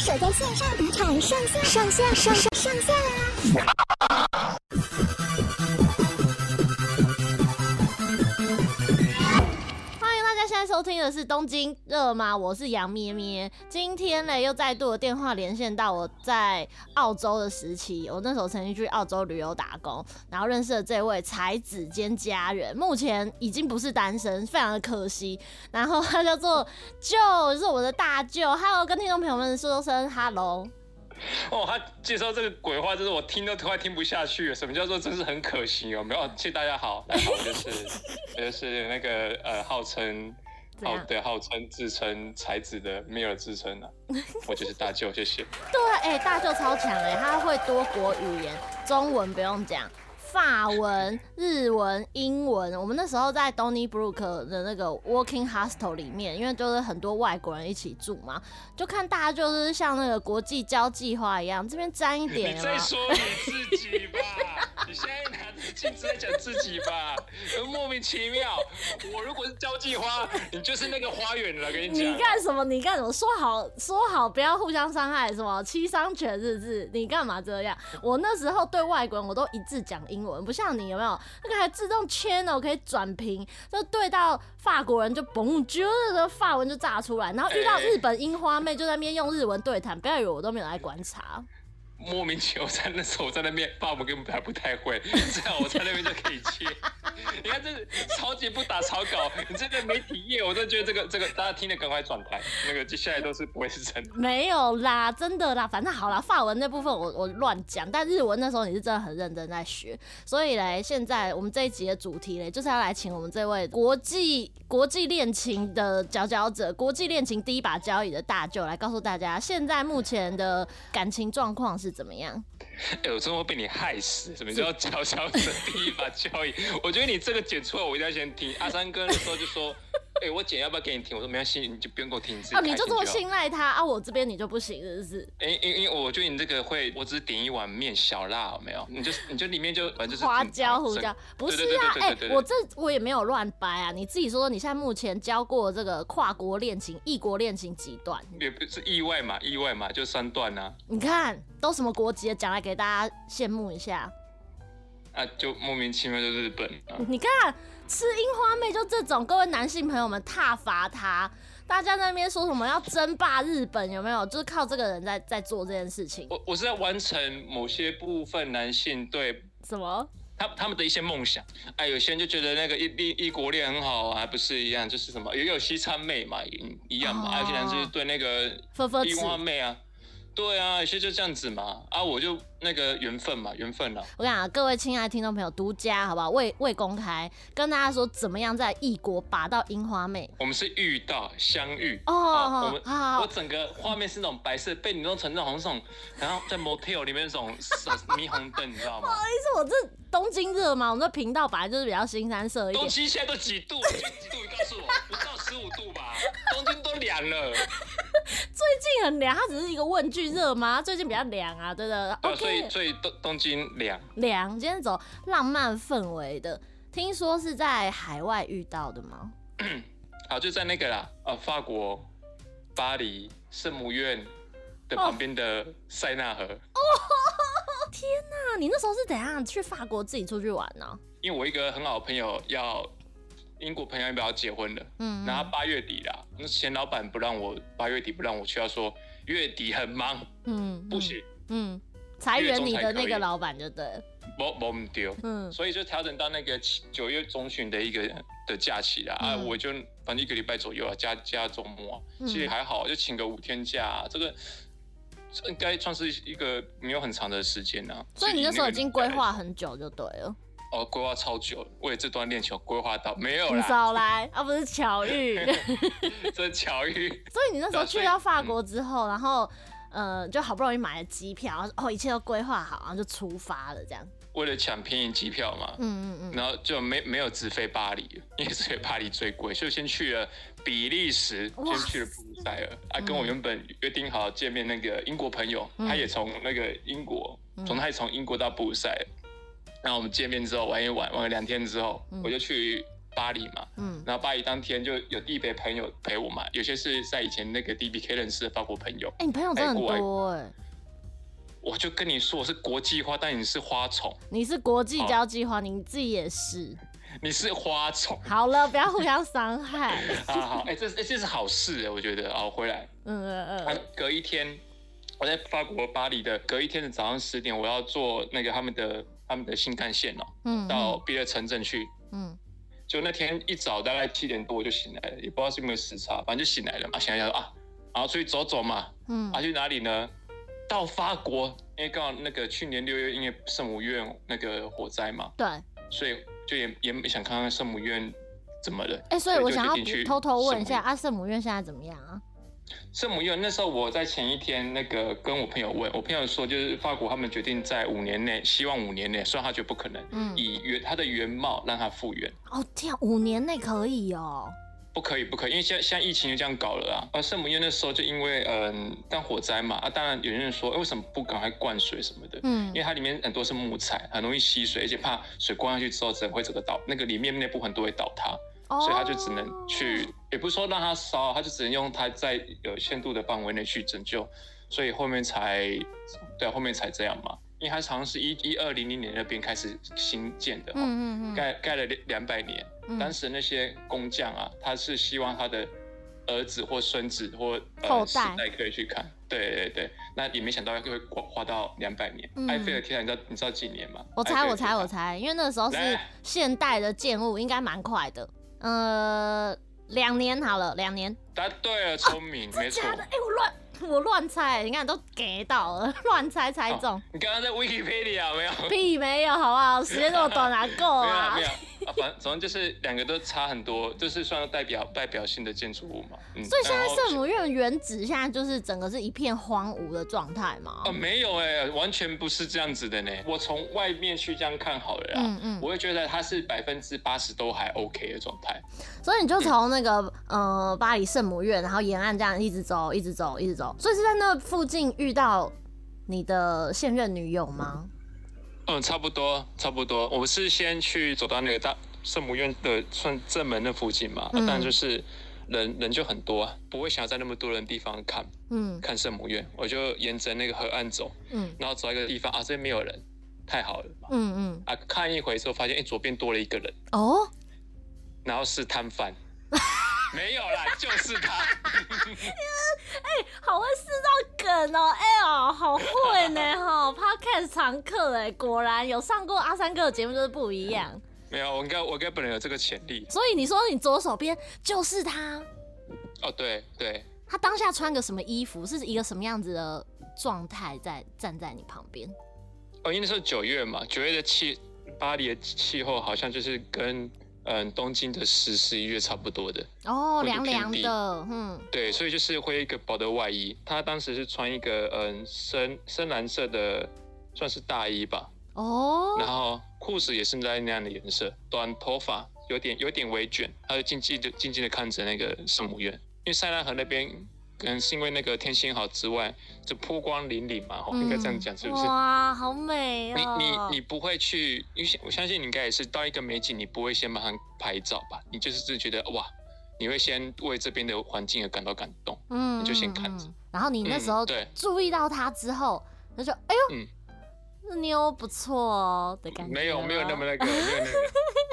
守在线上赌场上线上线上上上线啦！收听的是东京热吗？我是杨咩咩。今天呢，又再度的电话连线到我在澳洲的时期，我那时候曾经去澳洲旅游打工，然后认识了这位才子兼佳人，目前已经不是单身，非常的可惜。然后他叫做 Joe，是我的大舅。Hello，跟听众朋友们说声 Hello。哦，他介绍这个鬼话，就是我听都快听不下去了。什么叫做真是很可惜有？没有，谢谢大家好，大家好，我就是我就是那个呃，号称号对号称自称才子的米尔自称啊，我就是大舅，谢谢。对，哎、欸，大舅超强哎，他会多国语言，中文不用讲。法文、日文、英文，我们那时候在 Donnybrook 的那个 Working Hostel 里面，因为就是很多外国人一起住嘛，就看大家就是像那个国际交际花一样，这边沾一点。你再说你自己吧？你现在拿着镜子在讲自己吧？莫名其妙。我如果是交际花，你就是那个花园了。跟你讲，你干什么？你干什么？说好说好不要互相伤害，什么七伤拳日日？你干嘛这样？我那时候对外国人我都一致讲英。英文不像你有没有那个还自动签哦可以转屏，就对到法国人就嘣，就那个法文就炸出来，然后遇到日本樱花妹就在那边用日文对谈，不要以为我都没有来观察。莫名其妙，在那时候我在那边，爸我根本还不太会，这样我在那边就可以切。你看这超级不打草稿，你这个没体验，我都觉得这个这个大家听了赶快转台，那个接下来都是不会是真的。没有啦，真的啦，反正好啦，法文那部分我我乱讲，但日文那时候你是真的很认真在学，所以嘞，现在我们这一集的主题嘞，就是要来请我们这位国际国际恋情的佼佼者，国际恋情第一把交椅的大舅来告诉大家，现在目前的感情状况是。怎么样？哎、欸，我真的会被你害死！什么叫佼佼者第一把交椅？我觉得你这个剪出来，我一定要先听。阿三哥那时候就说：“哎、欸，我姐要不要给你听？”我说：“没关系，你就不用给我听。你”啊，你就这么信赖他啊？我这边你就不行，是不是？哎、欸，因因为我觉得你这个会，我只是点一碗面小辣，有没有？你就你就里面就反正就是花椒、胡椒，不是啊？哎、欸，我这我也没有乱掰啊！你自己说说，你现在目前教过这个跨国恋情、异国恋情几段？也不是意外嘛，意外嘛，就三段啊。你看。都什么国籍的？讲来给大家羡慕一下。啊，就莫名其妙就日本。啊、你看吃樱花妹就这种，各位男性朋友们挞伐他，大家在那边说什么要争霸日本有没有？就是靠这个人在在做这件事情。我我是在完成某些部分男性对什么他他们的一些梦想。哎，有些人就觉得那个异异异国恋很好，还不是一样？就是什么也有西餐妹嘛，一样嘛。有些人就是对那个樱花妹啊。对啊，有些就这样子嘛，啊，我就那个缘分嘛，缘分啊。我跟你讲，各位亲爱的听众朋友，独家好不好？未未公开，跟大家说怎么样在异国拔到樱花妹。我们是遇到相遇哦，哦，我们我整个画面是那种白色，被你弄成那种那种，然后在 motel 里面那种霓虹灯，你知道吗？不好意思，我这东京热嘛，我们的频道本来就是比较新三色一点。东京现在都几度？几度？你告诉我，不到十五度吧？东京都凉了。最近很凉，它只是一个问句，热吗？最近比较凉啊，对的。对，所以所以东东京凉凉。今天走浪漫氛围的，听说是在海外遇到的吗？好，就在那个啦，呃，法国巴黎圣母院的旁边的塞纳河。哦，天哪！你那时候是怎样去法国自己出去玩呢？因为我一个很好的朋友要。英国朋友要不要结婚了？嗯，然后八月底啦，那前老板不让我八月底不让我去，他说月底很忙，嗯，不行，嗯，裁员你的那个老板就对，不不唔丢，嗯，所以就调整到那个九月中旬的一个的假期啦，啊，我就反正一个礼拜左右啊，加加周末，其实还好，就请个五天假，这个应该算是一个没有很长的时间呢。所以你那时候已经规划很久就对了。哦，规划超久，为这段恋情规划到没有啦。你少来，啊不是巧遇，这是巧遇。所以你那时候去到法国之后，然后呃，就好不容易买了机票，哦，一切都规划好，然后就出发了，这样。为了抢便宜机票嘛，嗯嗯嗯，然后就没没有直飞巴黎，因为直飞巴黎最贵，所以先去了比利时，先去了布鲁塞尔，啊，跟我原本约定好见面那个英国朋友，他也从那个英国，从他从英国到布鲁塞尔。然后我们见面之后玩一玩，玩了两天之后，嗯、我就去巴黎嘛，嗯，然后巴黎当天就有地陪朋友陪我嘛，有些是在以前那个 DBK 认识的法国朋友。哎、欸，你朋友真的很多哎、欸。我就跟你说，我是国际花，但你是花虫。你是国际交际花，你自己也是。你是花虫。好了，不要互相伤害。好好，哎、欸，这这这是好事哎，我觉得哦，回来。嗯嗯嗯。隔一天，我在法国巴黎的隔一天的早上十点，我要坐那个他们的他们的新干线哦，嗯，到别的城镇去。嗯。就那天一早大概七点多我就醒来了，也不知道是有没有时差，反正就醒来了嘛。醒来想说啊，然后出去走走嘛。嗯。啊，去哪里呢？到法国，因为刚好那个去年六月因为圣母院那个火灾嘛，对，所以就也也想看看圣母院怎么了。哎、欸，所以我想要偷偷问一下，阿，圣母院现在怎么样啊？圣母院那时候我在前一天那个跟我朋友问，我朋友说就是法国他们决定在五年内，希望五年内，虽然他觉得不可能，嗯，以原它的原貌让它复原。哦天，五年内可以哦。不可以，不可以，因为现在现在疫情就这样搞了啊。而圣母院那时候就因为嗯，但火灾嘛，啊，当然有人说，为什么不赶快灌水什么的？嗯，因为它里面很多是木材，很容易吸水，而且怕水灌下去之后，整会整个倒，那个里面内部很多会倒塌，哦，所以他就只能去，也不是说让他烧，他就只能用他在有限度的范围内去拯救，所以后面才对，后面才这样嘛。因为它好像是一一二零零年那边开始新建的，嗯嗯盖盖了两两百年。当时那些工匠啊，他是希望他的儿子或孙子或呃世代可以去看，对对对，那也没想到会花到两百年。埃菲尔铁塔，你知道你知道几年吗？我猜我猜我猜，因为那个时候是现代的建物，应该蛮快的。呃，两年好了，两年。答对了，聪明，没错。哎，我乱。我乱猜，你看都给到了，乱猜猜中。哦、你刚刚在 Wikipedia 没有？屁没有，好不好？时间这么短，哪够啊？没有，没有啊，反正就是两个都差很多，就是算代表代表性的建筑物嘛。嗯、所以现在圣母院原址现在就是整个是一片荒芜的状态嘛？哦，没有哎、欸，完全不是这样子的呢。我从外面去这样看好了啦，嗯嗯，我会觉得它是百分之八十都还 OK 的状态。所以你就从那个、嗯、呃巴黎圣母院，然后沿岸这样一直走，一直走，一直走。所以是在那附近遇到你的现任女友吗？嗯，差不多，差不多。我是先去走到那个大圣母院的算正门的附近嘛，当然、嗯。啊、就是人人就很多，不会想要在那么多人的地方看，嗯，看圣母院。我就沿着那个河岸走，嗯，然后走到一个地方啊，这边没有人，太好了，嗯嗯，啊，看一回之后发现，哎、欸，左边多了一个人，哦，然后是摊贩。没有啦，就是他。哎、欸，好会制造梗哦、喔！哎、欸、呦，好会呢哈！Podcast 常客哎，果然有上过阿三哥的节目就是不一样。没有，我应该我应该本人有这个潜力。所以你说你左手边就是他。哦，对对。他当下穿个什么衣服？是一个什么样子的状态在站在你旁边？哦，因为那时候九月嘛，九月的气，巴黎的气候好像就是跟。嗯，东京的十十一月差不多的哦，凉凉的，嗯，对，所以就是会一个薄的外衣。他当时是穿一个嗯深深蓝色的，算是大衣吧，哦，然后裤子也是在那样的颜色，短头发，有点有点微卷，他就静静的静静的看着那个圣母院，因为塞纳河那边。可能是因为那个天气好之外，就波光粼粼嘛，吼、嗯，应该这样讲是不是？哇，好美啊、哦！你你你不会去，因为我相信你应该也是到一个美景，你不会先马上拍照吧？你就是自己觉得哇，你会先为这边的环境而感到感动，嗯，你就先看着、嗯。然后你那时候对注意到它之后，他就哎呦，嗯，妞不错哦的感觉。没有没有那么那个，没有那个。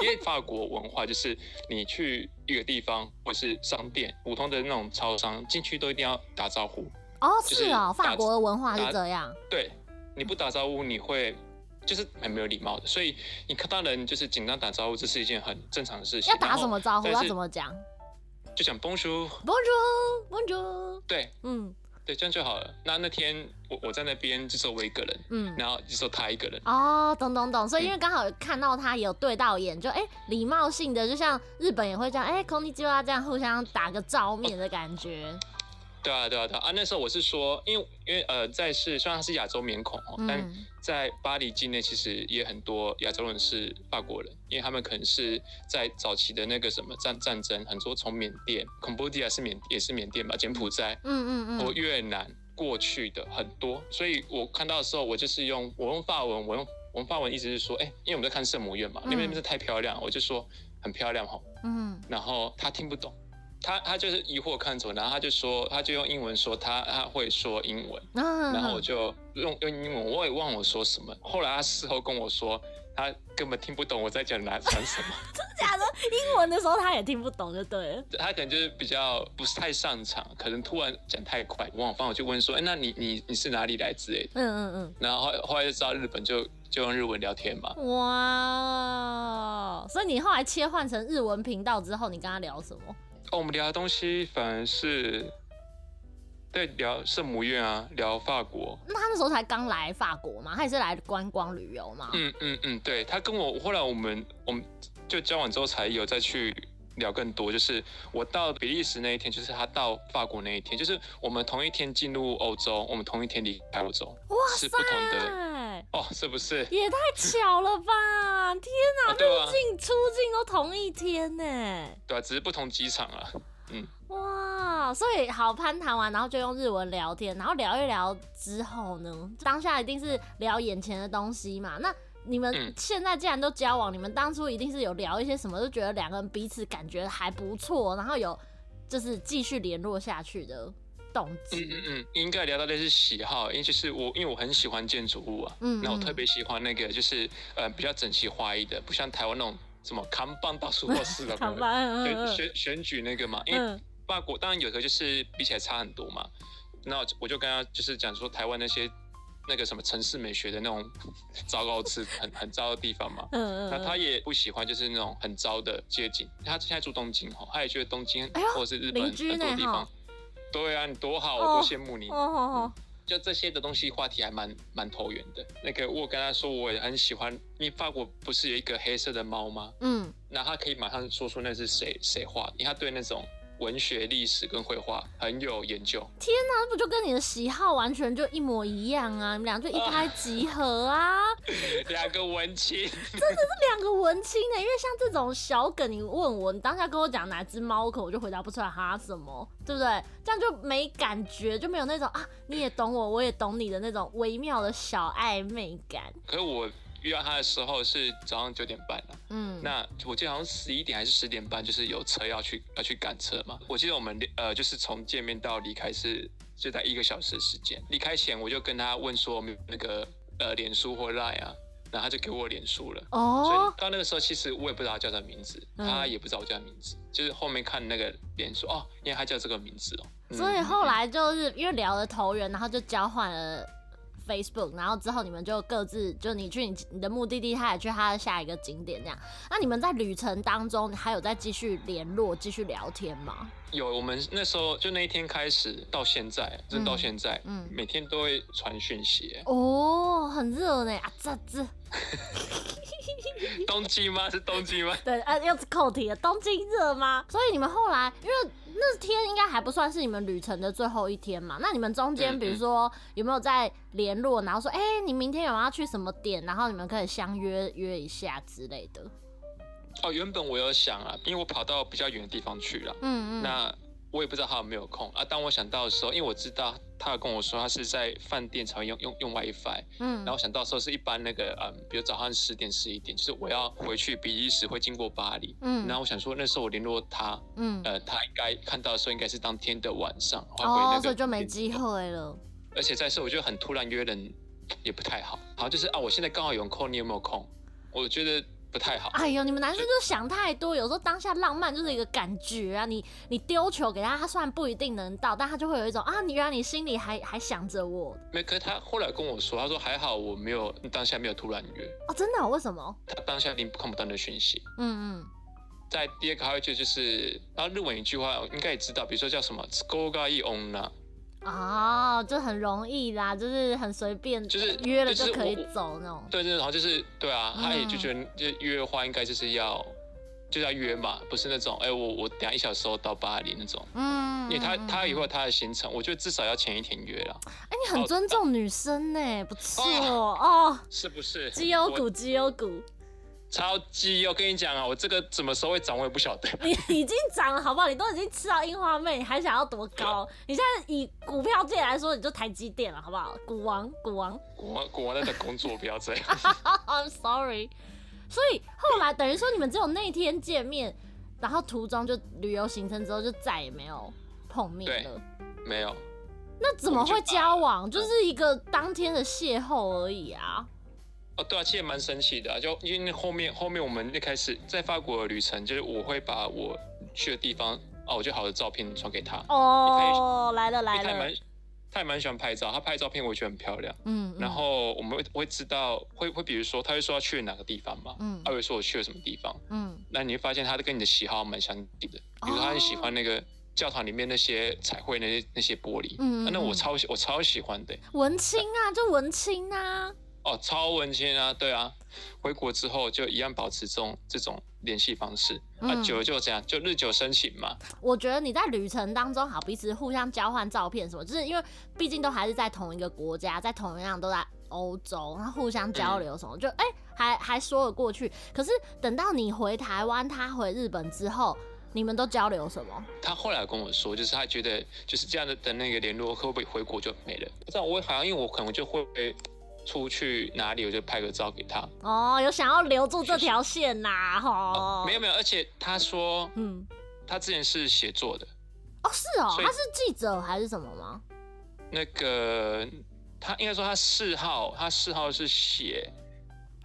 因为法国文化就是你去一个地方或是商店，普通的那种超商进去都一定要打招呼。哦，是哦，法国的文化是这样。对，你不打招呼你会就是很没有礼貌的，所以你看到人就是紧张打招呼，这是一件很正常的事情。要打什么招呼？要怎么讲？就讲 Bonjour，Bonjour，Bonjour。对，嗯。对，这样就好了。那那天我我在那边就只有我一个人，嗯，然后就只有他一个人。哦，懂懂懂。所以因为刚好看到他也有对到眼，嗯、就哎礼貌性的，就像日本也会这样，哎，こんにちは这样互相打个照面的感觉。哦 对啊，对啊，对啊！啊，那时候我是说，因为因为呃，在是虽然他是亚洲面孔哦，嗯、但在巴黎境内其实也很多亚洲人是法国人，因为他们可能是在早期的那个什么战战争，很多从缅甸、柬埔寨是缅也是缅甸吧，柬埔寨，嗯嗯嗯，或越南过去的很多，所以我看到的时候，我就是用我用法文，我用我用法文意思是说，哎，因为我们在看圣母院嘛，那边不是太漂亮，我就说。很漂亮哦。嗯，然后他听不懂，他他就是疑惑看着我，然后他就说，他就用英文说他他会说英文，嗯然后我就用用英文，我也忘了我说什么。后来他事后跟我说，他根本听不懂我在讲哪讲什么。真的假的？英文的时候他也听不懂，就对了。他可能就是比较不是太擅长，可能突然讲太快，我往方我就问说，哎，那你你你是哪里来之类的。嗯嗯嗯。然后后后来就知道日本就就用日文聊天嘛。哇，所以你后来切换成日文频道之后，你跟他聊什么？哦，我们聊的东西反而是。对，聊圣母院啊，聊法国。那他那时候才刚来法国吗？他也是来观光旅游吗？嗯嗯嗯，对，他跟我后来我们我们就交往之后才有再去聊更多。就是我到比利时那一天，就是他到法国那一天，就是我们同一天进入欧洲，我们同一天离开欧洲。是不同的哦，是不是？也太巧了吧！天哪，入境、啊、出境都同一天呢。对啊，只是不同机场啊。嗯。哇，所以好攀谈完，然后就用日文聊天，然后聊一聊之后呢，当下一定是聊眼前的东西嘛。那你们现在既然都交往，嗯、你们当初一定是有聊一些什么，就觉得两个人彼此感觉还不错，然后有就是继续联络下去的动机。嗯嗯嗯，应该聊到的是喜好，因为就是我因为我很喜欢建筑物啊，嗯，那我特别喜欢那个就是呃比较整齐划一的，不像台湾那种什么扛棒到处都是的，扛棒选选选举那个嘛，因为。嗯法国当然有的就是比起来差很多嘛，那我就跟他就是讲说台湾那些那个什么城市美学的那种 糟糕吃很很糟的地方嘛，嗯嗯，那他也不喜欢就是那种很糟的街景，他现在住东京哈，他也觉得东京或者是日本很多地方，对啊，你多好，我多羡慕你，哦，就这些的东西话题还蛮蛮投缘的。那个我跟他说我也很喜欢，因为法国不是有一个黑色的猫吗？嗯，那他可以马上说出那是谁谁画的，因为他对那种。文学、历史跟绘画很有研究。天哪，那不就跟你的喜好完全就一模一样啊！你们俩就一拍即合啊！两、啊、个文青，真的是两个文青呢。因为像这种小梗，你问我，你当下跟我讲哪只猫，可我就回答不出来哈什么，对不对？这样就没感觉，就没有那种啊，你也懂我，我也懂你的那种微妙的小暧昧感。可是我。遇到他的时候是早上九点半了，嗯，那我记得好像十一点还是十点半，就是有车要去要去赶车嘛。我记得我们呃就是从见面到离开是就在一个小时的时间。离开前我就跟他问说，没有那个呃脸书或 Line 啊，然后他就给我脸书了。哦，所以到那个时候其实我也不知道他叫什么名字，他也不知道我叫名字，嗯、就是后面看那个脸书哦，因为他叫这个名字哦。所以后来就是因为聊得投缘，然后就交换了。Facebook，然后之后你们就各自就你去你你的目的地，他也去他的下一个景点，这样。那你们在旅程当中还有在继续联络、继续聊天吗？有，我们那时候就那一天开始到现在，真到现在，嗯，每天都会传讯息。哦，很热呢啊，这这。东京吗？是东京吗？对，啊，又是扣题了。东京热吗？所以你们后来，因为那天应该还不算是你们旅程的最后一天嘛。那你们中间，比如说有没有在联络，然后说，哎、欸，你明天有没有要去什么点？然后你们可以相约约一下之类的。哦，原本我有想啊，因为我跑到比较远的地方去了。嗯嗯。那。我也不知道他有没有空啊。当我想到的时候，因为我知道他有跟我说他是在饭店才会用用用 WiFi，嗯，然后想到时候是一般那个嗯，比如早上十点十一点，就是我要回去比利时会经过巴黎，嗯，然后我想说那时候我联络他，嗯，呃，他应该看到的时候应该是当天的晚上，哦，所以就没机会了。而且再说我觉得很突然约人也不太好，好就是啊，我现在刚好有空，你有没有空？我觉得。不太好。哎呦，你们男生就想太多，有时候当下浪漫就是一个感觉啊。你你丢球给他，他虽然不一定能到，但他就会有一种啊，你原来你心里还还想着我。没，可是他后来跟我说，他说还好我没有当下没有突然约。哦，真的？为什么？他当下你看不到的讯息。嗯嗯。在第二个还有一句就是，然后日文一句话应该也知道，比如说叫什么“都がいい女”。 哦，就很容易啦，就是很随便，就是约了就可以走那种。对，对，然后就是对啊，他也就觉得就约的话，应该就是要就要约嘛，不是那种哎、欸，我我等下一小时后到巴黎那种。嗯，因为他他以后他的行程，我觉得至少要前一天约了。哎、欸，你很尊重女生呢，不错哦。是不是？绩优股，绩优股。超级，我跟你讲啊，我这个什么时候会涨，我也不晓得。你已经涨了，好不好？你都已经吃到樱花妹，你还想要多高？你现在以股票界来说，你就台积电了，好不好？股王，股王，股王，股王在等工作，不要这样。I'm sorry。所以后来等于说你们只有那天见面，然后途中就旅游行程之后就再也没有碰面了，没有。那怎么会交往？就，就是一个当天的邂逅而已啊。哦，对啊，其实蛮神奇的啊，就因为后面后面我们一开始在法国的旅程，就是我会把我去的地方哦，我觉得好的照片传给他。哦，来了来了。他也蛮他也蛮喜欢拍照，他拍照片我觉得很漂亮。嗯。然后我们会会知道会会比如说他会说要去哪个地方嘛，嗯。他会说我去了什么地方，嗯。那你会发现他跟你的喜好蛮相近的，比如他很喜欢那个教堂里面那些彩绘那些那些玻璃，嗯，嗯。那我超我超喜欢的。文青啊，就文青啊。哦，超文青啊，对啊，回国之后就一样保持这种这种联系方式，嗯、啊，久了就这样，就日久生情嘛。我觉得你在旅程当中，好彼此互相交换照片什么，就是因为毕竟都还是在同一个国家，在同样都在欧洲，然后互相交流什么，嗯、就哎、欸、还还说得过去。可是等到你回台湾，他回日本之后，你们都交流什么？他后来跟我说，就是他觉得就是这样的的那个联络，会不会回国就没了？不知道，我好像因为我可能就会。出去哪里我就拍个照给他。哦，有想要留住这条线呐、啊，哈、哦。没有没有，而且他说，嗯，他之前是写作的。哦，是哦，他是记者还是什么吗？那个他应该说他嗜好，他嗜好是写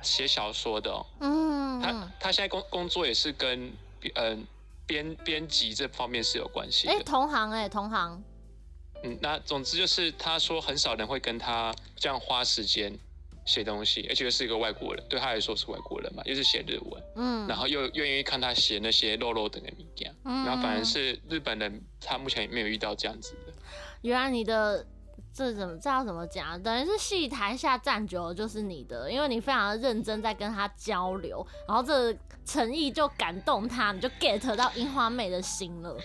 写小说的、哦。嗯。他他现在工工作也是跟嗯编编辑这方面是有关系的。哎，同行哎，同行。嗯，那总之就是他说很少人会跟他这样花时间写东西，而且又是一个外国人，对他来说是外国人嘛，又是写日文，嗯，然后又愿意看他写那些肉肉的那物件，嗯，然后反而是日本人，他目前也没有遇到这样子的。原来你的这怎么这要怎么讲？等于是戏台下站久了就是你的，因为你非常的认真在跟他交流，然后这诚意就感动他，你就 get 到樱花妹的心了。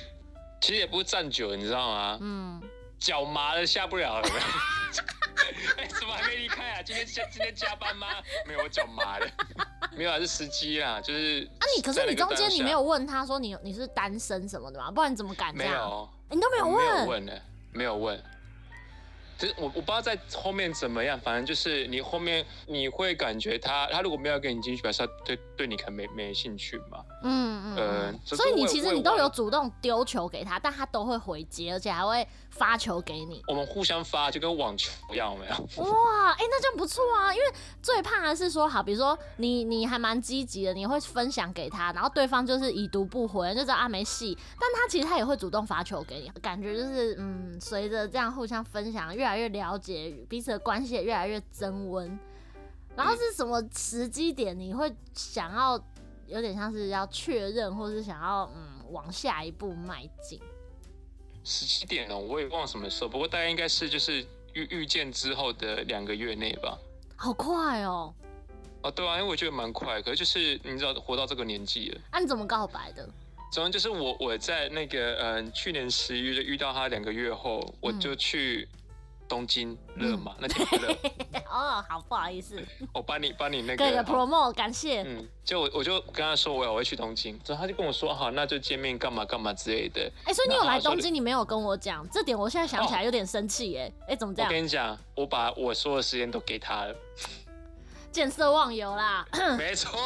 其实也不是站久了，你知道吗？嗯。脚麻了下不了了，哎、欸，怎么还没离开啊？今天加今天加班吗？没有，我脚麻了，没有啊，是司机啦，就是。啊，你可是你中间你没有问他说你你是单身什么的吗？不然你怎么敢这样？没有，欸、你都没有问。没有问呢，没有问。就是我我不知道在后面怎么样，反正就是你后面你会感觉他他如果没有跟你进去，表示他对对你可能没没兴趣嘛。嗯嗯。呃，所以你其实你都有主动丢球给他，但他都会回接，而且还会发球给你。我们互相发，就跟网球一样，有没有？哇，哎、欸，那这样不错啊！因为最怕的是说，好，比如说你你还蛮积极的，你会分享给他，然后对方就是已读不回，就知道啊没戏。但他其实他也会主动发球给你，感觉就是嗯，随着这样互相分享越。越来越了解彼此的关系，也越来越增温。然后是什么时机点你会想要有点像是要确认，或是想要嗯往下一步迈进？十七点哦？我也忘了什么时候，不过大概应该是就是遇遇见之后的两个月内吧。好快哦！哦，对啊，因为我觉得蛮快，可是就是你知道，活到这个年纪了。那、啊、你怎么告白的？总之就是我我在那个嗯、呃、去年十一月遇到他两个月后，嗯、我就去。东京热嘛？嗯、那天热。哦，好，不好意思。我帮你帮你那个。对个 promo，感谢。嗯，就我我就跟他说我要我会去东京，之后他就跟我说好，那就见面干嘛干嘛之类的。哎、欸，所以你有来东京，你没有跟我讲，这点我现在想起来有点生气哎。哎、哦欸，怎么这样？我跟你讲，我把我所有时间都给他了。见色忘友啦。没错，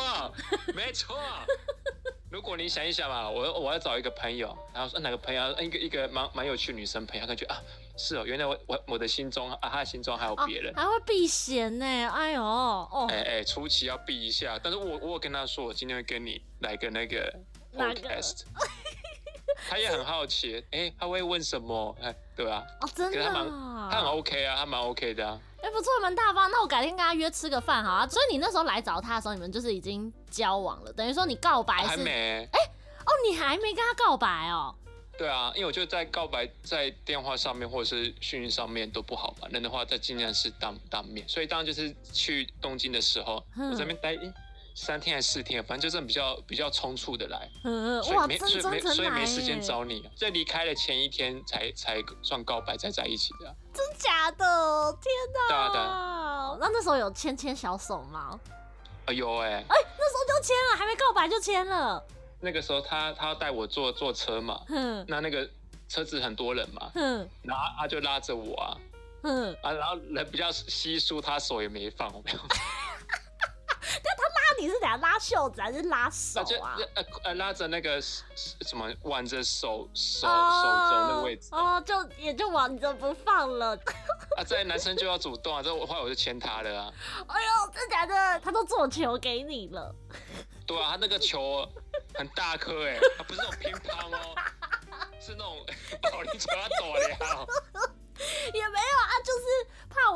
没错。如果你想一想嘛，我我要找一个朋友，然后说哪个朋友，一个一个蛮蛮有趣的女生朋友，感觉啊。是哦，原来我我我的心中啊，他的心中还有别人，还会避嫌呢。哎呦，哦，哎哎，初期要避一下，但是我我有跟他说，我今天会跟你来个那个 podcast，他也很好奇，哎，他会问什么？哎，对吧？哦，真的，他蛮他很 OK 啊，他蛮 OK 的啊。哎，不错，蛮大方。那我改天跟他约吃个饭好啊。所以你那时候来找他的时候，你们就是已经交往了，等于说你告白是还没？哎，哦，你还没跟他告白哦。对啊，因为我觉得在告白在电话上面或者是讯息上面都不好吧，人的话在尽量是当当面。所以当然就是去东京的时候，嗯、我在那边待三天还是四天，反正就是比较比较匆促的来，嗯、所以没所以没所以没时间找你，在离开的前一天才才算告白才在一起的。真假的？天哪！对啊对啊。那那时候有牵牵小手吗？哎呦哎！哎，那时候就牵了，还没告白就牵了。那个时候他他要带我坐坐车嘛，嗯，那那个车子很多人嘛，嗯，然后他就拉着我啊，嗯，啊，然后人比较稀疏，他手也没放，我没有。那他拉你是怎样拉袖子还是拉手啊？呃呃，拉着那个什么挽着手手、oh, 手肘那个位置哦，oh, 就也就挽着不放了。啊，这男生就要主动啊，这后来我就牵他了啊。哎呦，真假的？他都做球给你了。对啊，他那个球很大颗哎，他不是那种乒乓哦，是那种保龄球，他走了。也没有啊，就是怕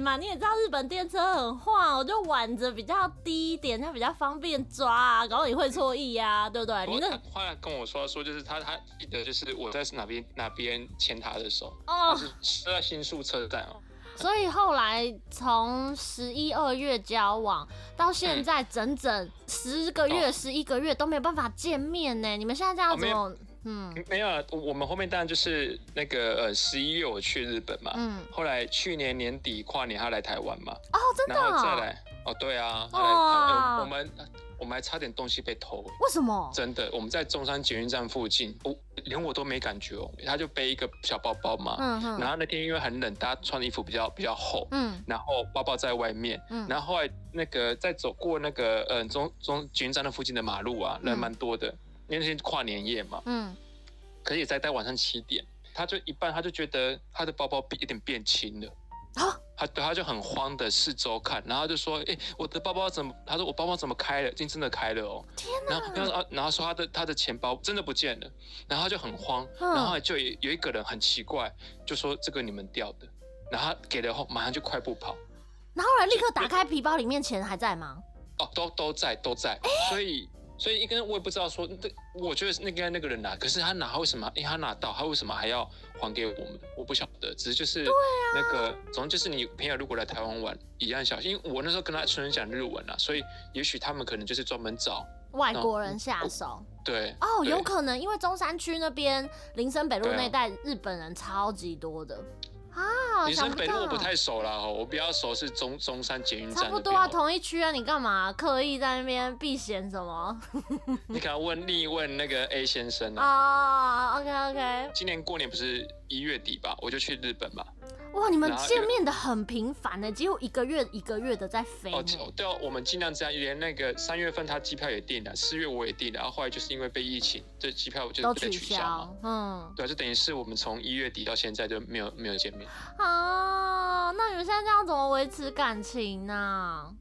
嘛。你也知道日本电车很晃，我就挽着比较低一点，它比较方便抓啊。然后你会错意啊，对不对？你那后来跟我说说，就是他他记得就是我在哪边哪边牵他的手哦，是在新宿车站哦。所以后来从十一二月交往到现在整整十个月、十一个月都没有办法见面呢。你们现在这样怎么？嗯，没有啊，我们后面当然就是那个呃十一月我去日本嘛，嗯，后来去年年底跨年他来台湾嘛，哦，真的，然后再来，哦，对啊，后来、呃、我们我们还差点东西被偷，为什么？真的，我们在中山捷运站附近，我连我都没感觉哦，他就背一个小包包嘛，嗯嗯，然后那天因为很冷，大家穿的衣服比较比较厚，嗯，然后包包在外面，嗯，然后后来那个在走过那个呃中中捷运站那附近的马路啊，人蛮多的。嗯因为那天跨年夜嘛，嗯，可是也在待晚上七点，他就一半，他就觉得他的包包变有点变轻了，啊，他对他就很慌的四周看，然后就说，哎、欸，我的包包怎么？他说我包包怎么开了？今天真的开了哦，天哪！然后然后然后说他的他的钱包真的不见了，然后他就很慌，嗯、然后就有有一个人很奇怪，就说这个你们掉的，然后他给了后马上就快步跑，然后来立刻打开皮包里面钱还在吗？哦，都都在都在，欸、所以。所以一个人我也不知道说，这我觉得那个那个人拿，可是他拿他为什么？因为他拿到，他为什么还要还给我们？我不晓得，只是就是那个，总之就是你朋友如果来台湾玩，一样小心。因为我那时候跟他纯讲日文啊，所以也许他们可能就是专门找外国人下手。对，哦，有可能，因为中山区那边林森北路那带日本人超级多的。啊，女生北路我不太熟啦，我比较熟是中中山捷运站。差不多啊，同一区啊，你干嘛刻意在那边避嫌什么？你可要问另问那个 A 先生啊。哦、oh，OK OK。今年过年不是一月底吧，我就去日本嘛。哇，你们见面的很频繁呢，几乎一个月一个月的在飞。哦，对哦，我们尽量这样，连那个三月份他机票也订了，四月我也订了，然后后来就是因为被疫情，这机票就都取消嘛。嗯，对，就等于是我们从一月底到现在就没有没有见面。啊，那你们现在这样怎么维持感情呢？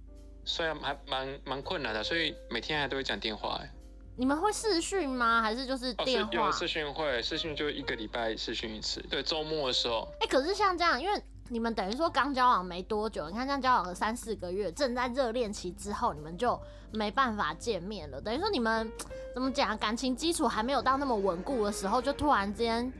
虽然还蛮蛮困难的，所以每天还都会讲电话哎。你们会视讯吗？还是就是电话？哦、有视讯会，视讯就一个礼拜视讯一次。对，周末的时候。哎、欸，可是像这样，因为你们等于说刚交往没多久，你看这样交往了三四个月，正在热恋期之后，你们就没办法见面了。等于说你们怎么讲，感情基础还没有到那么稳固的时候，就突然间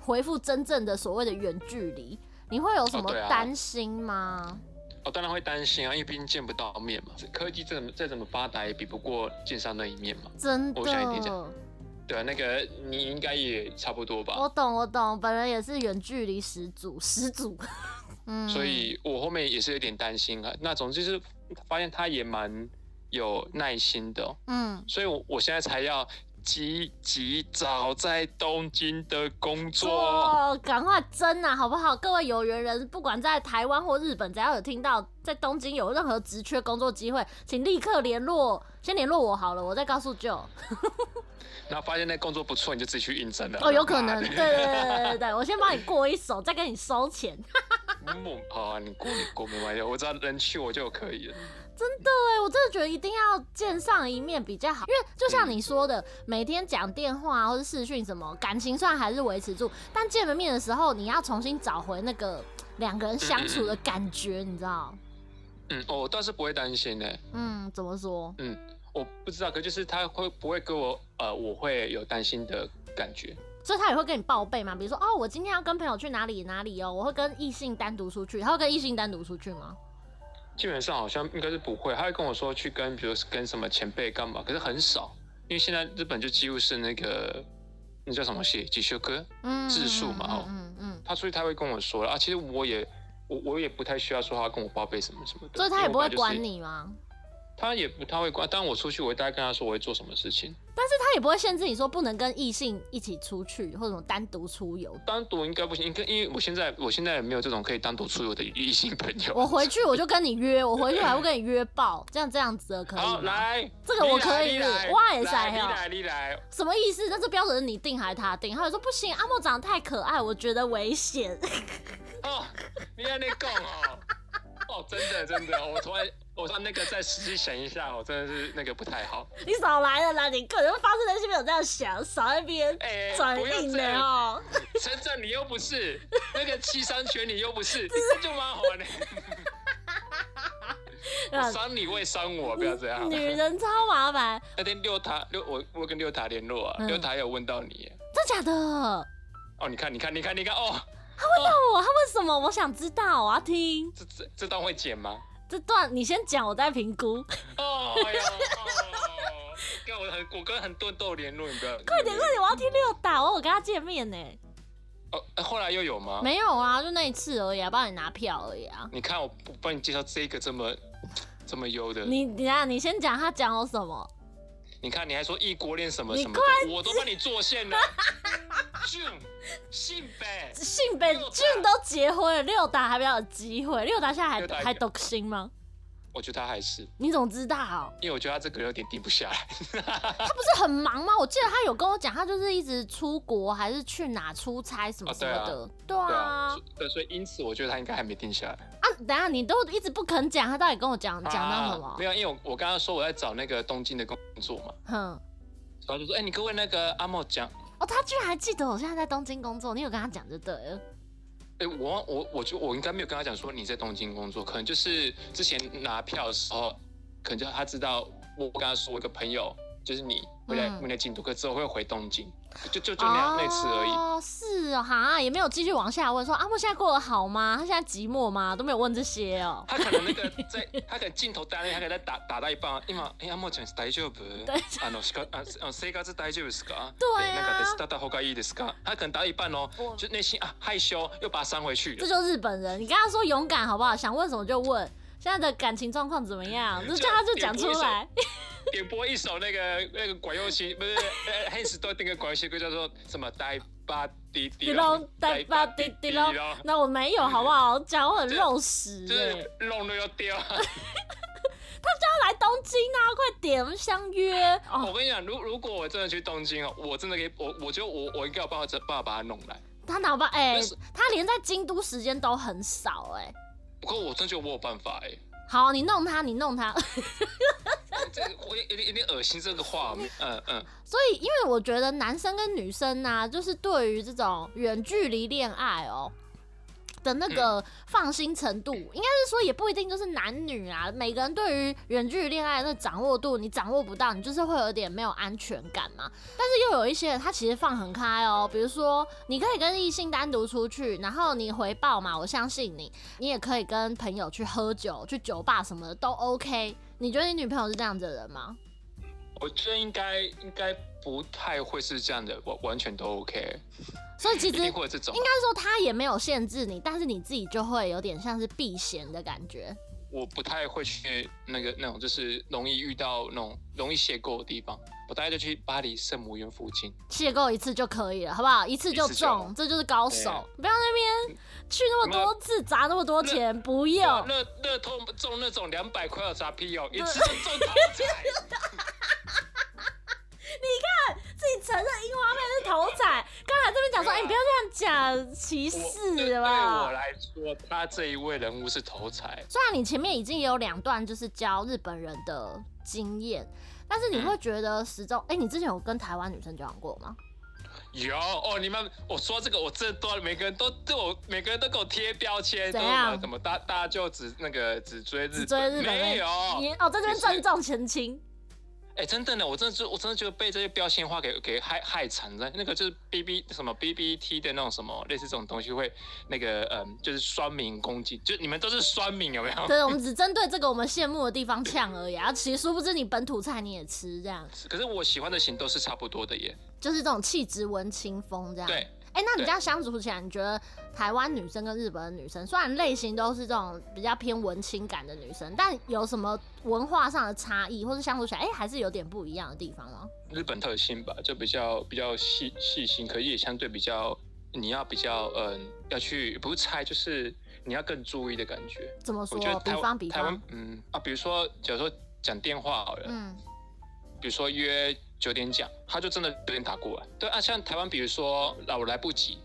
恢复真正的所谓的远距离，你会有什么担心吗？我、哦、当然会担心啊，因为毕竟见不到面嘛。科技再怎么再怎么发达，也比不过见上那一面嘛。真的。我想一定这样。对啊，那个你应该也差不多吧。我懂，我懂，本人也是远距离始祖，始祖。嗯。所以我后面也是有点担心啊。那总之就是发现他也蛮有耐心的、喔。嗯。所以我我现在才要。积极找在东京的工作，赶、哦、快争啊，好不好？各位有缘人，不管在台湾或日本，只要有听到在东京有任何职缺工作机会，请立刻联络，先联络我好了，我再告诉。然后发现那工作不错，你就自己去应征了。哦，有可能，对对对对对，我先帮你过一手，再跟你收钱。好啊，你过你过没关系，我只要能去我就可以了。真的哎，我真的觉得一定要见上一面比较好，因为就像你说的，嗯、每天讲电话或者视讯什么，感情上还是维持住，但见了面的时候，你要重新找回那个 两个人相处的感觉，嗯、你知道？嗯，我倒是不会担心呢。嗯，怎么说？嗯，我不知道，可就是他会不会给我呃，我会有担心的感觉，所以他也会跟你报备嘛？比如说哦，我今天要跟朋友去哪里哪里哦，我会跟异性单独出去，他会跟异性单独出去吗？基本上好像应该是不会，他会跟我说去跟，比如跟什么前辈干嘛，可是很少，因为现在日本就几乎是那个那叫什么系，几修科，嗯，自述嘛，哦，嗯嗯，他所以他会跟我说啊，其实我也我我也不太需要说他跟我报备什么什么的，所以他也不会管你吗？他也不太会关，但我出去，我会大概跟他说我会做什么事情。但是他也不会限制你说不能跟异性一起出去，或者单独出游。单独应该不行，因为因为我现在我现在也没有这种可以单独出游的异性朋友。我回去我就跟你约，我回去还会跟你约爆，这样这样子的可以？好，来，这个我可以，哇也在。你来，你来，什么意思？那这标准是你定还是他定？他有说不行，阿莫长得太可爱，我觉得危险。哦，你在那讲哦，哦，真的真的，我突然。我说那个再仔细想一下，我真的是那个不太好。你少来了啦！你可能发自内心没有这样想，少在那边转硬的哦。陈正你又不是那个七三拳，你又不是，这就蛮好玩的。伤你会伤我，不要这样。女人超麻烦。那天六塔六，我我跟六塔联络啊，六塔有问到你，真假的？哦，你看你看你看你看哦，他问到我，他问什么？我想知道，我要听。这这这段会剪吗？这段你先讲，我再评估。哦，哎呀，跟我很，我跟很多都有联络，你不要。快点快点，我要听六打，我有跟他见面呢。哦，后来又有吗？没有啊，就那一次而已啊，帮你拿票而已啊。你看我帮你介绍这个这么这么优的。你等下，你先讲他讲了什么？你看，你还说异国恋什么什么，我都帮你做线了。俊，信北，信北，俊都结婚了，六达还比较有机会。六达现在还还独身吗？我觉得他还是。你怎么知道？因为我觉得他这个有点定不下来。他不是很忙吗？我记得他有跟我讲，他就是一直出国，还是去哪出差什么什么的。对啊。对，所以因此我觉得他应该还没定下来。啊，等下你都一直不肯讲，他到底跟我讲讲到什么？没有，因为我我刚刚说我在找那个东京的工作嘛。哼。然后就说，哎，你各位那个阿莫讲。他居然还记得我现在在东京工作，你有跟他讲就对了。哎，我我我就我应该没有跟他讲说你在东京工作，可能就是之前拿票的时候，可能就他知道我跟他说我一个朋友就是你回来回来京都，可之后会回东京。就就就那那次而已哦，是啊，哈，也没有继续往下问说阿莫现在过得好吗？他现在寂寞吗？都没有问这些哦。他可能那个在，他可能镜头单，他可能在打打到一半，因为哎阿莫讲是大丈夫，啊喏是个啊啊生活是大丈夫是个，对啊，他可能打一半哦，就内心啊害羞，又把他删回去。这就是日本人，你跟他说勇敢好不好？想问什么就问。现在的感情状况怎么样？就叫他就讲出来。点播一首那个那个管乐器，不是呃黑石多那个管乐器歌叫做什么？呆吧滴滴隆，呆吧滴滴隆。那我没有好不好？讲我很肉食，就是弄都要掉。他就要来东京啊！快点，我们相约。我跟你讲，如如果我真的去东京哦，我真的可以，我我觉得我我应该有办法办法把他弄来。他哪办？哎，他连在京都时间都很少哎。不过我真觉得我有办法哎、欸。好，你弄他，你弄他。这个我有点有点恶心，这个画面。嗯嗯。所以，因为我觉得男生跟女生呢、啊，就是对于这种远距离恋爱哦。的那个放心程度，应该是说也不一定就是男女啊，每个人对于远距离恋爱的那掌握度，你掌握不到，你就是会有点没有安全感嘛。但是又有一些人，他其实放很开哦，比如说你可以跟异性单独出去，然后你回报嘛，我相信你，你也可以跟朋友去喝酒，去酒吧什么的都 OK。你觉得你女朋友是这样子的人吗？我觉得应该应该不太会是这样的，完完全都 OK。所以其实应该说他也没有限制你，但是你自己就会有点像是避嫌的感觉。我不太会去那个那种就是容易遇到那种容易邂逅的地方，我大概就去巴黎圣母院附近邂逅一次就可以了，好不好？一次就中，就这就是高手。不要那边去那么多次砸那么多钱，不要。那那透中那种两百块的砸屁哦，一次就中头 彩。你看自己承认樱花妹是头彩，刚才这边讲说，哎、欸，你不要这样讲歧视吧。对我来说，他这一位人物是头彩。虽然你前面已经有两段就是教日本人的经验，但是你会觉得时钟，哎、你之前有跟台湾女生交往过吗？有哦，你们我说这个，我这段每个人都对我每个人都给我贴标签，怎样？怎么大大家就只那个只追日只追日本没有？你哦，在这边郑重澄清。哎、欸，真的呢，我真的就我真的觉得被这些标签化给给害害惨了。那个就是 B B 什么 B B T 的那种什么类似这种东西会那个嗯，就是酸民攻击，就你们都是酸民有没有？对，我们只针对这个我们羡慕的地方呛而已啊。其实殊不知你本土菜你也吃这样。可是我喜欢的型都是差不多的耶，就是这种气质文青风这样。对。哎、欸，那你这样相处起来，你觉得台湾女生跟日本的女生，虽然类型都是这种比较偏文青感的女生，但有什么文化上的差异，或是相处起来，哎、欸，还是有点不一样的地方吗？日本特性吧，就比较比较细细心，可是也相对比较，你要比较嗯、呃，要去不是猜，就是你要更注意的感觉。怎么说？我觉得比方比方，嗯啊，比如说，假如说讲电话好了，嗯，比如说约。九点讲，他就真的九点打过来。对啊，像台湾，比如说，啊，我来不及，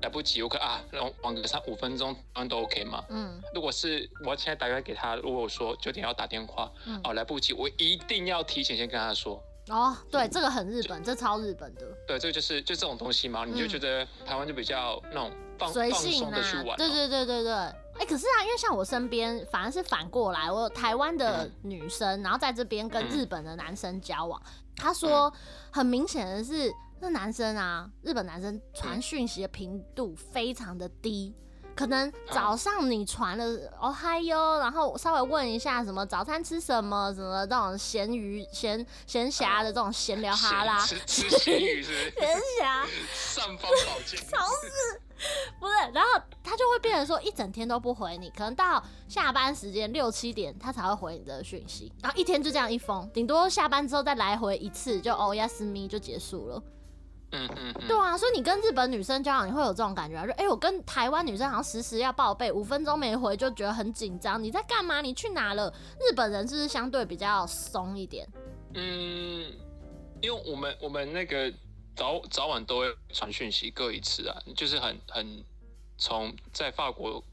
来不及，我可啊，然后晚个三五分钟，台湾都 OK 嘛？嗯。如果是我现在打电话给他，如果我说九点要打电话，嗯、哦，来不及，我一定要提前先跟他说。哦，对，这个很日本，这超日本的。对，这个就是就这种东西嘛，你就觉得台湾就比较那种放随性放松的去玩，哦。对对对对对。哎、欸，可是啊，因为像我身边反而是反过来，我有台湾的女生，嗯、然后在这边跟日本的男生交往。嗯他说，很明显的是，那男生啊，日本男生传讯息的频度非常的低，可能早上你传了哦嗨哟，然后稍微问一下什么早餐吃什么，什么这种闲鱼闲闲暇的这种闲聊哈啦，吃吃咸鱼是闲暇，上方宝剑，超市。不是，然后他就会变成说一整天都不回你，可能到下班时间六七点他才会回你的讯息，然后一天就这样一封，顶多下班之后再来回一次，就哦呀私密就结束了。嗯嗯，对啊，所以你跟日本女生交往，你会有这种感觉啊？说哎、欸，我跟台湾女生好像时时要报备，五分钟没回就觉得很紧张。你在干嘛？你去哪了？日本人是不是相对比较松一点？嗯，因为我们我们那个。早早晚都会传讯息各一次啊，就是很很从在法国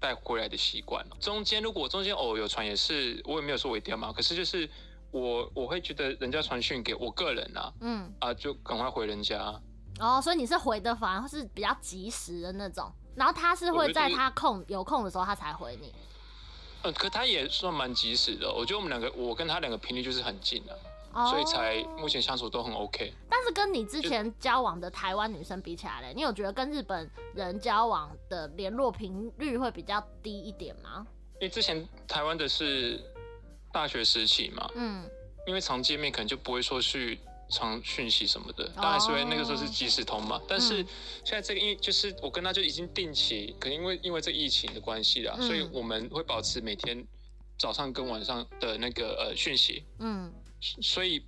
带回来的习惯。中间如果中间偶尔有传，也是我也没有说我一定要嘛。可是就是我我会觉得人家传讯给我个人啊，嗯啊就赶快回人家。哦，所以你是回的反而是比较及时的那种，然后他是会在他空有空的时候他才回你。嗯，可他也算蛮及时的。我觉得我们两个我跟他两个频率就是很近的啊。所以才目前相处都很 OK，但是跟你之前交往的台湾女生比起来嘞，你有觉得跟日本人交往的联络频率会比较低一点吗？因为之前台湾的是大学时期嘛，嗯，因为常见面可能就不会说去传讯息什么的，当然是因为那个时候是即时通嘛。但是现在这个因为就是我跟他就已经定期，可能因为因为这疫情的关系啦，所以我们会保持每天早上跟晚上的那个呃讯息，嗯。所以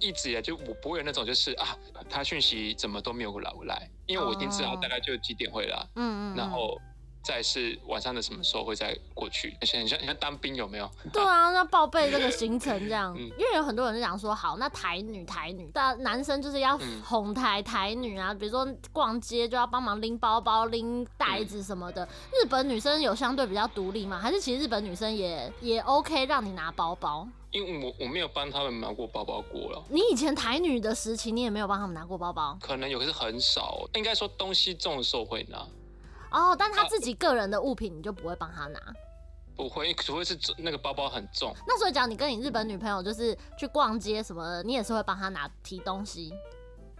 一直以来就我不会有那种就是啊，他讯息怎么都没有来来，因为我已经知道大概就几点会来，嗯嗯，然后再是晚上的什么时候会再过去。而且你像你像当兵有没有？对啊，那报备这个行程这样，嗯、因为有很多人就讲说，好，那台女台女，但男生就是要哄台台女啊，比如说逛街就要帮忙拎包包、拎袋子什么的。嗯、日本女生有相对比较独立吗？还是其实日本女生也也 OK 让你拿包包？因为我我没有帮他们拿过包包过了。你以前台女的时期，你也没有帮他们拿过包包？可能有，可是很少。应该说东西重的时候会拿。哦，但他自己个人的物品，你就不会帮他拿？啊，不会，除非是那个包包很重。那所以讲，你跟你日本女朋友就是去逛街什么的，你也是会帮他拿提东西？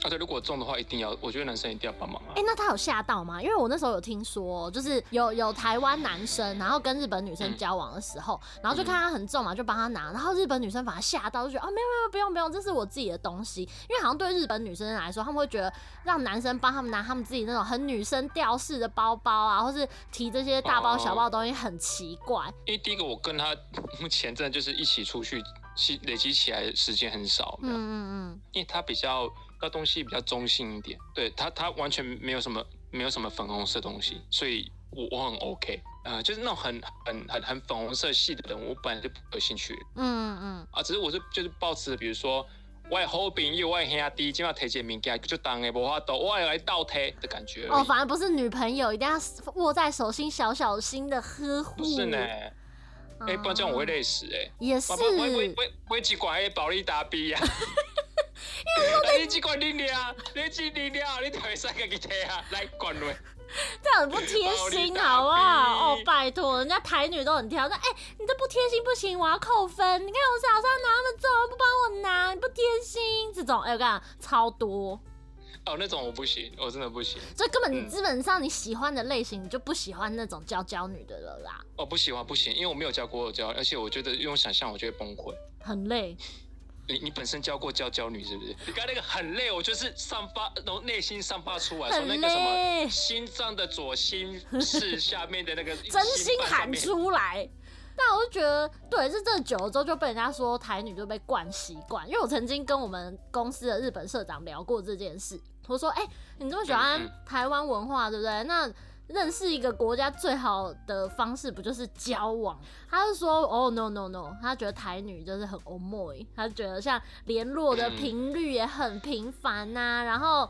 而且如果重的话，一定要，我觉得男生一定要帮忙啊。哎、欸，那他有吓到吗？因为我那时候有听说，就是有有台湾男生，然后跟日本女生交往的时候，嗯、然后就看他很重嘛，就帮他拿，然后日本女生把他吓到，就觉得啊，没有没有，不用不用，这是我自己的东西。因为好像对日本女生来说，他们会觉得让男生帮他们拿他们自己那种很女生调式的包包啊，或是提这些大包小包的东西很奇怪。因为第一个，我跟他目前真的就是一起出去，累积起来的时间很少。嗯嗯嗯，因为他比较。那东西比较中性一点，对他，他完全没有什么，没有什么粉红色东西，所以我我很 OK，呃，就是那种很很很很粉红色系的人，我本来就不有兴趣。嗯嗯啊，只是我是就是抱持，比如说我的好朋友，我的兄弟，今晚提件物件就当个无法度，我要来倒贴的感觉。哦，反而不是女朋友一定要握在手心，小小心的呵护。不是呢，哎、欸，不然这样我会累死哎、欸。也是。我我我我我几管还保利达 B 呀。哎，你只管你俩，你只你俩，你退三个给他啊，来管嘞。这样很不贴心，好不好？哦，拜托，人家台女都很挑，说，哎、欸，你这不贴心不行，我要扣分。你看我早上拿那么重，不帮我拿，你不贴心。这种，哎、欸，我跟你讲，超多。哦，那种我不行，我真的不行。所以根本你基本上你喜欢的类型，你就不喜欢那种娇娇女的了啦。哦，不喜欢，不行，因为我没有教过娇，而且我觉得用想象，我就会崩溃，很累。你你本身教过教教女是不是？你刚那个很累，我就是散发，然后内心散发出来，从那个什么心脏的左心室下面的那个 真心喊出来。但我就觉得，对，是这久了之后就被人家说台女就被惯习惯。因为我曾经跟我们公司的日本社长聊过这件事，我说：“哎、欸，你这么喜欢台湾文化，对不对？那认识一个国家最好的方式不就是交往？”他就说：“哦，no no no，他觉得台女就是很 omoy，他觉得像联络的频率也很频繁呐、啊，然后。”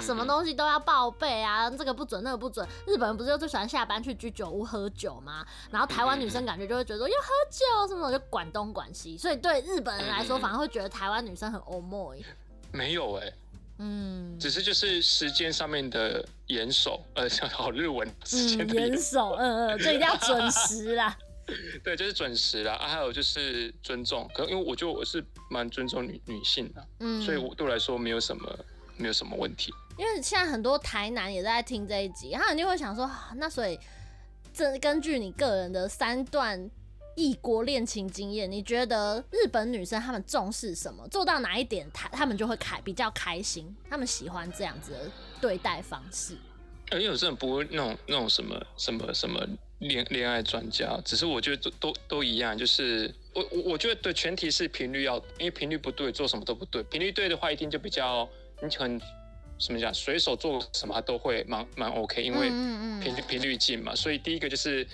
什么东西都要报备啊，这个不准，那个不准。日本人不是就最喜欢下班去居酒屋喝酒吗？然后台湾女生感觉就会觉得说要喝酒什么，就管东管西。所以对日本人来说，反而会觉得台湾女生很 omoy。没有哎、欸，嗯，只是就是时间上面的严守，呃，好日文时间严守，嗯嗯，这一定要准时啦。对，就是准时啦。啊，还有就是尊重，可能因为我觉得我是蛮尊重女女性的，嗯，所以我对我来说没有什么。没有什么问题，因为现在很多台南也在听这一集，他肯定会想说，那所以这根据你个人的三段异国恋情经验，你觉得日本女生她们重视什么？做到哪一点，她她们就会开比较开心，她们喜欢这样子的对待方式。因为有些人不会那种那种什么什么什么恋恋爱专家，只是我觉得都都都一样，就是我我我觉得对，前提是频率要，因为频率不对，做什么都不对。频率对的话，一定就比较。你很怎么讲？随手做什么都会蛮蛮 OK，因为频率频率近嘛。所以第一个就是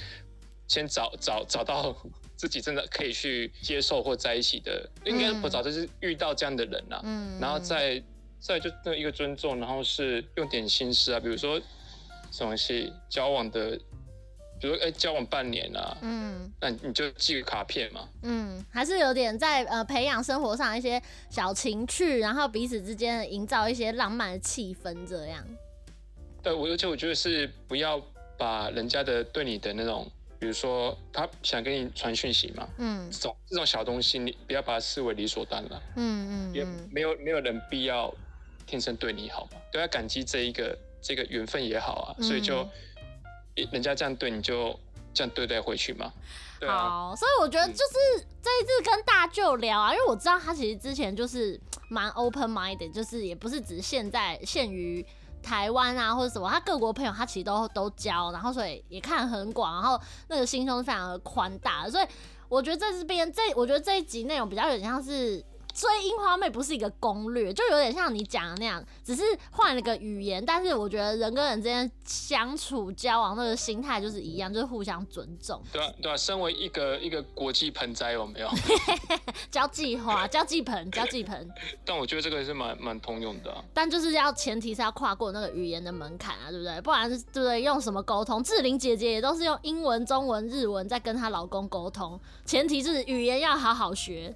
先找找 找到自己真的可以去接受或在一起的，应该不找就是遇到这样的人啦。嗯，然后再再就那一个尊重，然后是用点心思啊，比如说什么东西交往的。比如说，哎、欸，交往半年啊，嗯，那你就寄个卡片嘛，嗯，还是有点在呃培养生活上一些小情趣，然后彼此之间营造一些浪漫的气氛，这样。对，我而且我觉得是不要把人家的对你的那种，比如说他想跟你传讯息嘛，嗯，这种这种小东西，你不要把它视为理所当然，嗯嗯，也没有没有人必要天生对你好嘛，都要感激这一个这个缘分也好啊，嗯、所以就。人家这样对你就这样对待回去嘛？对啊。好，所以我觉得就是这一次跟大舅聊啊，因为我知道他其实之前就是蛮 open minded，就是也不是只现在限于台湾啊或者什么，他各国朋友他其实都都交，然后所以也看很广，然后那个心胸非常的宽大，所以我觉得这边这我觉得这一集内容比较有点像是。所以樱花妹不是一个攻略，就有点像你讲的那样，只是换了个语言。但是我觉得人跟人之间相处交往那个心态就是一样，就是互相尊重。对啊，对啊，身为一个一个国际盆栽有没有？交际花，交际盆，交际盆。但我觉得这个也是蛮蛮通用的啊。但就是要前提是要跨过那个语言的门槛啊，对不对？不然是对不对？用什么沟通？志玲姐姐也都是用英文、中文、日文在跟她老公沟通，前提是语言要好好学。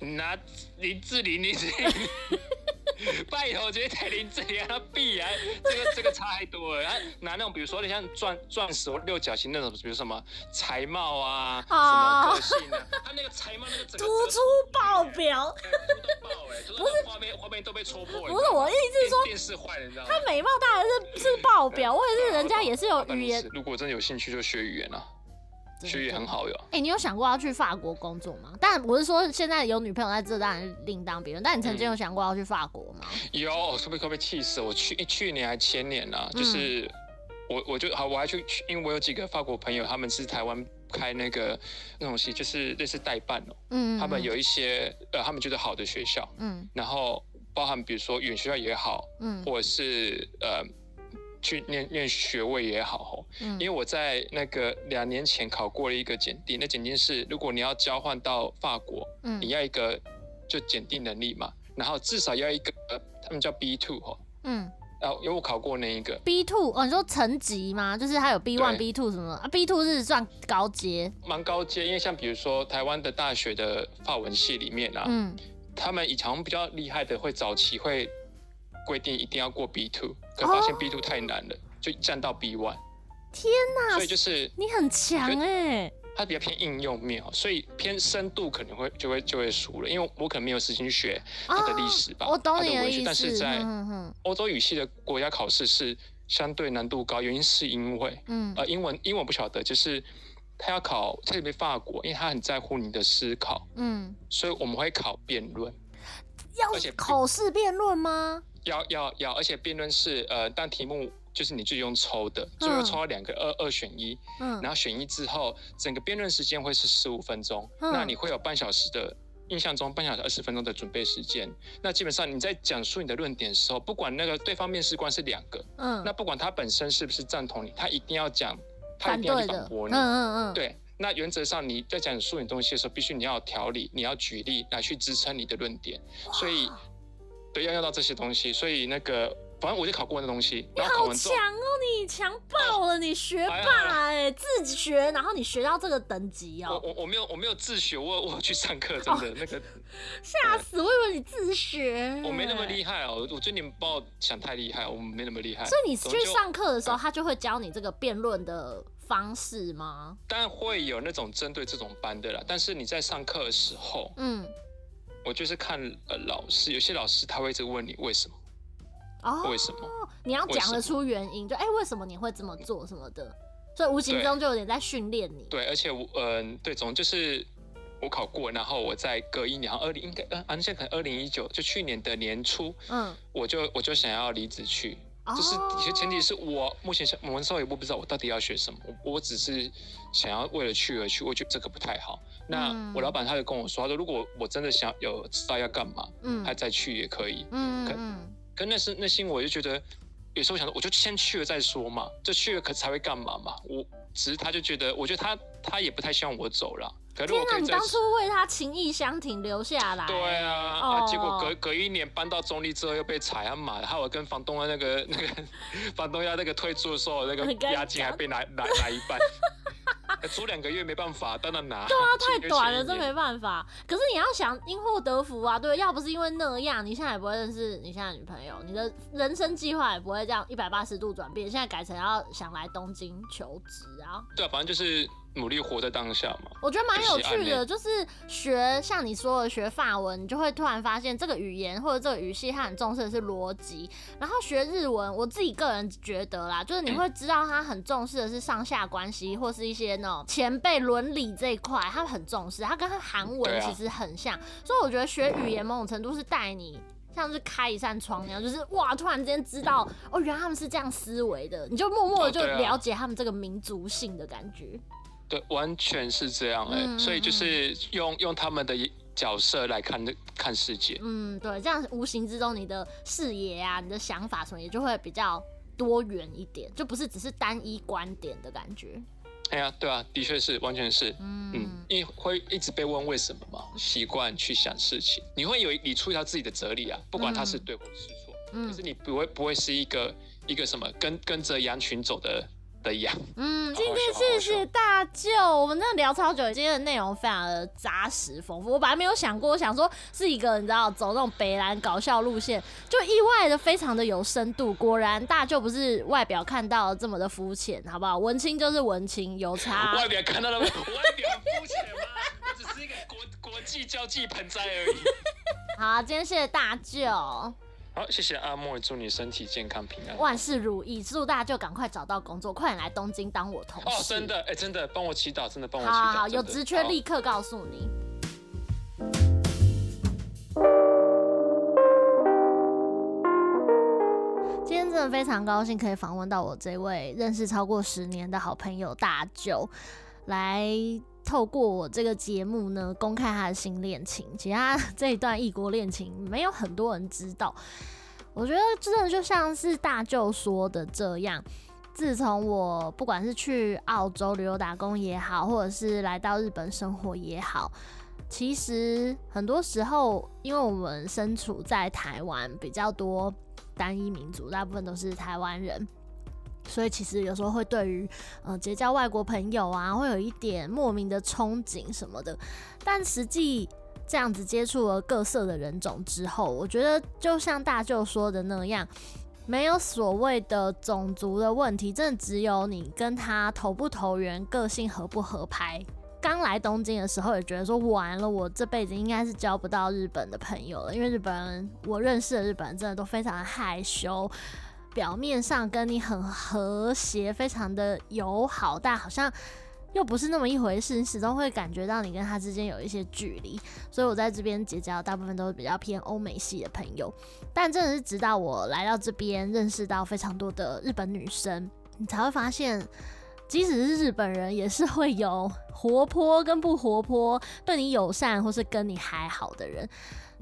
拿林志玲，林志玲，拜托，我觉得太林志玲他必然这个这个差太多了。拿那种比如说你像钻钻石或六角形那种，比如什么才貌啊，什么个性啊，他那个才貌那个整个 突出爆表，突出爆哎，不是画面画面都被戳破了。不是我意思是说电视坏了，你知道吗？他美貌当然是是爆表，我也是人家也是有语言。如果真的有兴趣，就学语言啊。学语很好哟。哎、欸，你有想过要去法国工作吗？但我是说，现在有女朋友在这，当然另当别论。但你曾经有想过要去法国吗？嗯、有，说不可以可不可以气死我？去去年还前年啊，就是、嗯、我我就好，我还去，因为我有几个法国朋友，他们是台湾开那个那种系，就是类似代办哦、喔。嗯，嗯，嗯。他们有一些呃，他们觉得好的学校，嗯，然后包含比如说远学校也好，嗯，或者是呃。去念念学位也好，嗯，因为我在那个两年前考过了一个检定，那检定是如果你要交换到法国，嗯，你要一个就检定能力嘛，然后至少要一个他们叫 B two 哈，嗯，然后因为我考过那一个。B two 哦，你说层级吗？就是它有 B one、B two 什么啊？B two 是算高阶，蛮高阶，因为像比如说台湾的大学的法文系里面啊，嗯，他们以前比较厉害的会早期会。规定一定要过 B two，可发现 B two 太难了，哦、就站到 B one。天哪！所以就是你很强哎，它比较偏应用面，所以偏深度可能会就会就会输了，因为我可能没有时间学它的历史吧，哦、我懂你的意思，但是在欧洲语系的国家考试是相对难度高，原因是因为，嗯，呃，英文英文不晓得，就是他要考特别法国，因为他很在乎你的思考，嗯，所以我们会考辩论，要考试辩论吗？要要要，而且辩论是呃，但题目就是你就用抽的，最后抽了两个二、嗯、二选一，嗯，然后选一之后，整个辩论时间会是十五分钟，嗯、那你会有半小时的。印象中半小时二十分钟的准备时间，那基本上你在讲述你的论点的时候，不管那个对方面试官是两个，嗯，那不管他本身是不是赞同你，他一定要讲，他一定要反驳你，嗯嗯嗯，对，那原则上你在讲述你东西的时候，必须你要有条理，你要举例来去支撑你的论点，所以，对，要用到这些东西，所以那个。反正我就考过那东西，你好强哦，你强爆了，你学霸哎，自学，然后你学到这个等级哦。我我我没有我没有自学，我我去上课，真的那个吓死，我以为你自学。我没那么厉害哦，我觉得你们把我想太厉害，我没那么厉害。所以你去上课的时候，他就会教你这个辩论的方式吗？当然会有那种针对这种班的啦，但是你在上课的时候，嗯，我就是看呃老师，有些老师他会一直问你为什么。哦，为什么？你要讲得出原因，就哎、欸，为什么你会这么做什么的？所以无形中就有点在训练你。对，而且我嗯、呃，对，总就是我考过，然后我在隔一年，二零应该呃，而且可能二零一九，就去年的年初，嗯，我就我就想要离职去，哦、就是前前提是我目前想，我们稍微也不知道我到底要学什么，我我只是想要为了去而去，我觉得这个不太好。那我老板他就跟我说，他说如果我真的想有知道要干嘛，嗯，他再去也可以，嗯嗯。可那是那心，我就觉得有时候想说，我就先去了再说嘛，就去了可才会干嘛嘛。我只是他就觉得，我觉得他他也不太希望我走了。天哪，你当初为他情意相挺留下来。对啊，哦、啊，结果隔隔一年搬到中立之后又被踩啊嘛，还有跟房东的那个那个房东要那个退租的时候，那个押金还被拿拿拿一半。租两个月没办法，当然拿。对啊，太短了，真没办法。可是你要想因祸得福啊，对，要不是因为那样，你现在也不会认识你现在女朋友，你的人生计划也不会这样一百八十度转变，现在改成要想来东京求职啊。对啊，反正就是。努力活在当下嘛，我觉得蛮有趣的，就是学像你说的学法文，你就会突然发现这个语言或者这个语系，它很重视的是逻辑。然后学日文，我自己个人觉得啦，就是你会知道他很重视的是上下关系，或是一些那种前辈伦理这一块，他很重视。他跟韩文其实很像，所以我觉得学语言某种程度是带你像是开一扇窗那样，就是哇，突然之间知道哦，原来他们是这样思维的，你就默默的就了解他们这个民族性的感觉。对，完全是这样哎、欸，嗯、所以就是用用他们的角色来看看世界。嗯，对，这样无形之中你的视野啊，你的想法什么也就会比较多元一点，就不是只是单一观点的感觉。哎呀，对啊，的确是，完全是。嗯嗯，因为会一直被问为什么嘛，习惯去想事情，你会有理出一条自己的哲理啊，不管他是对或是错，嗯、可是你不会不会是一个一个什么跟跟着羊群走的。的样，嗯，今天谢谢大舅，我们真的聊超久，今天的内容非常的扎实丰富。我本来没有想过，我想说是一个你知道走那种北蓝搞笑路线，就意外的非常的有深度。果然大舅不是外表看到这么的肤浅，好不好？文青就是文青，有差。外表看到的外表肤浅吗？只是一个国国际交际盆栽而已。好，今天谢谢大舅。好，谢谢阿莫，祝你身体健康平安，万事如意。祝大家就赶快找到工作，快点来东京当我同事。哦，真的，哎、欸，真的，帮我祈祷，真的帮我祈祷。好，好，有职缺立刻告诉你。今天真的非常高兴可以访问到我这位认识超过十年的好朋友大舅，来。透过我这个节目呢，公开他的新恋情。其他这一段异国恋情没有很多人知道。我觉得真的就像是大舅说的这样，自从我不管是去澳洲旅游打工也好，或者是来到日本生活也好，其实很多时候，因为我们身处在台湾，比较多单一民族，大部分都是台湾人。所以其实有时候会对于呃结交外国朋友啊，会有一点莫名的憧憬什么的。但实际这样子接触了各色的人种之后，我觉得就像大舅说的那样，没有所谓的种族的问题，真的只有你跟他投不投缘，个性合不合拍。刚来东京的时候也觉得说完了，我这辈子应该是交不到日本的朋友了，因为日本人我认识的日本人真的都非常害羞。表面上跟你很和谐，非常的友好，但好像又不是那么一回事，你始终会感觉到你跟他之间有一些距离。所以我在这边结交大部分都是比较偏欧美系的朋友，但真的是直到我来到这边，认识到非常多的日本女生，你才会发现，即使是日本人，也是会有活泼跟不活泼，对你友善或是跟你还好的人。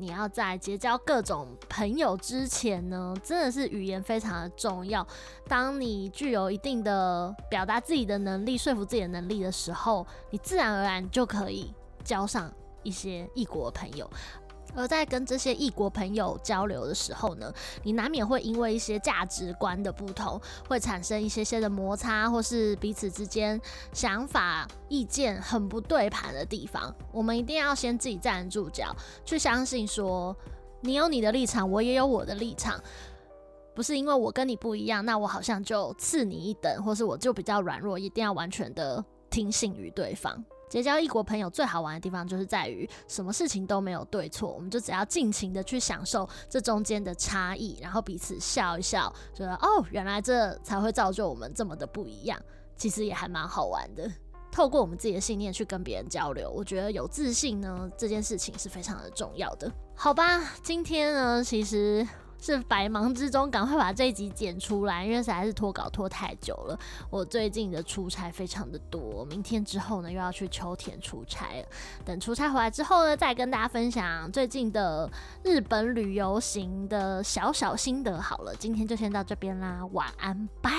你要在结交各种朋友之前呢，真的是语言非常的重要。当你具有一定的表达自己的能力、说服自己的能力的时候，你自然而然就可以交上一些异国的朋友。而在跟这些异国朋友交流的时候呢，你难免会因为一些价值观的不同，会产生一些些的摩擦，或是彼此之间想法、意见很不对盘的地方。我们一定要先自己站住脚，去相信说，你有你的立场，我也有我的立场，不是因为我跟你不一样，那我好像就次你一等，或是我就比较软弱，一定要完全的听信于对方。结交异国朋友最好玩的地方就是在于什么事情都没有对错，我们就只要尽情的去享受这中间的差异，然后彼此笑一笑，觉得哦，原来这才会造就我们这么的不一样。其实也还蛮好玩的。透过我们自己的信念去跟别人交流，我觉得有自信呢，这件事情是非常的重要的。好吧，今天呢，其实。是百忙之中赶快把这一集剪出来，因为实在是拖稿拖太久了。我最近的出差非常的多，明天之后呢又要去秋田出差了。等出差回来之后呢，再跟大家分享最近的日本旅游行的小小心得。好了，今天就先到这边啦，晚安，拜。